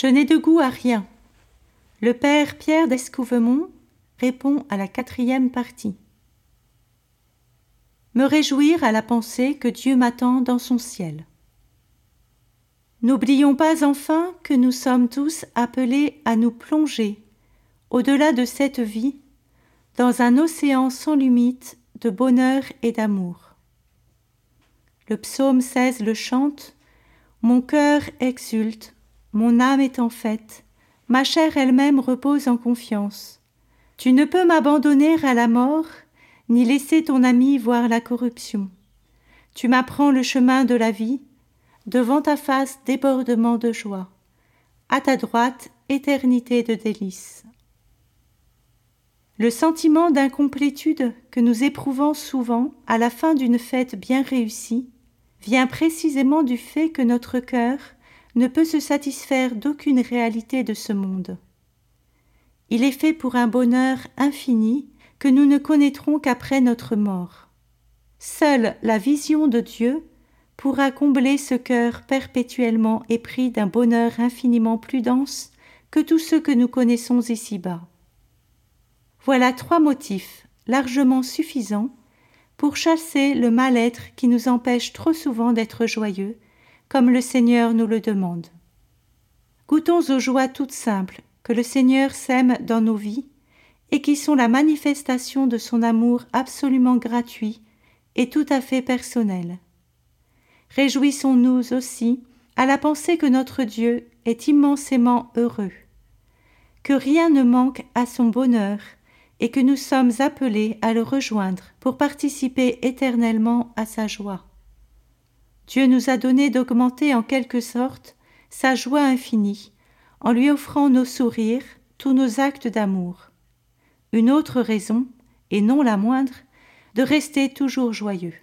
Je n'ai de goût à rien. Le père Pierre d'Escouvemont répond à la quatrième partie. Me réjouir à la pensée que Dieu m'attend dans son ciel. N'oublions pas enfin que nous sommes tous appelés à nous plonger, au-delà de cette vie, dans un océan sans limite de bonheur et d'amour. Le psaume 16 le chante Mon cœur exulte, mon âme est en fête, ma chair elle-même repose en confiance. Tu ne peux m'abandonner à la mort, ni laisser ton ami voir la corruption. Tu m'apprends le chemin de la vie, devant ta face débordement de joie, à ta droite éternité de délices. Le sentiment d'incomplétude que nous éprouvons souvent à la fin d'une fête bien réussie vient précisément du fait que notre cœur ne peut se satisfaire d'aucune réalité de ce monde. Il est fait pour un bonheur infini que nous ne connaîtrons qu'après notre mort. Seule la vision de Dieu pourra combler ce cœur perpétuellement épris d'un bonheur infiniment plus dense que tous ceux que nous connaissons ici-bas. Voilà trois motifs largement suffisants pour chasser le mal-être qui nous empêche trop souvent d'être joyeux, comme le Seigneur nous le demande. Goûtons aux joies toutes simples que le Seigneur sème dans nos vies et qui sont la manifestation de son amour absolument gratuit et tout à fait personnel. Réjouissons-nous aussi à la pensée que notre Dieu est immensément heureux, que rien ne manque à son bonheur et que nous sommes appelés à le rejoindre pour participer éternellement à sa joie. Dieu nous a donné d'augmenter en quelque sorte sa joie infinie en lui offrant nos sourires, tous nos actes d'amour. Une autre raison, et non la moindre, de rester toujours joyeux.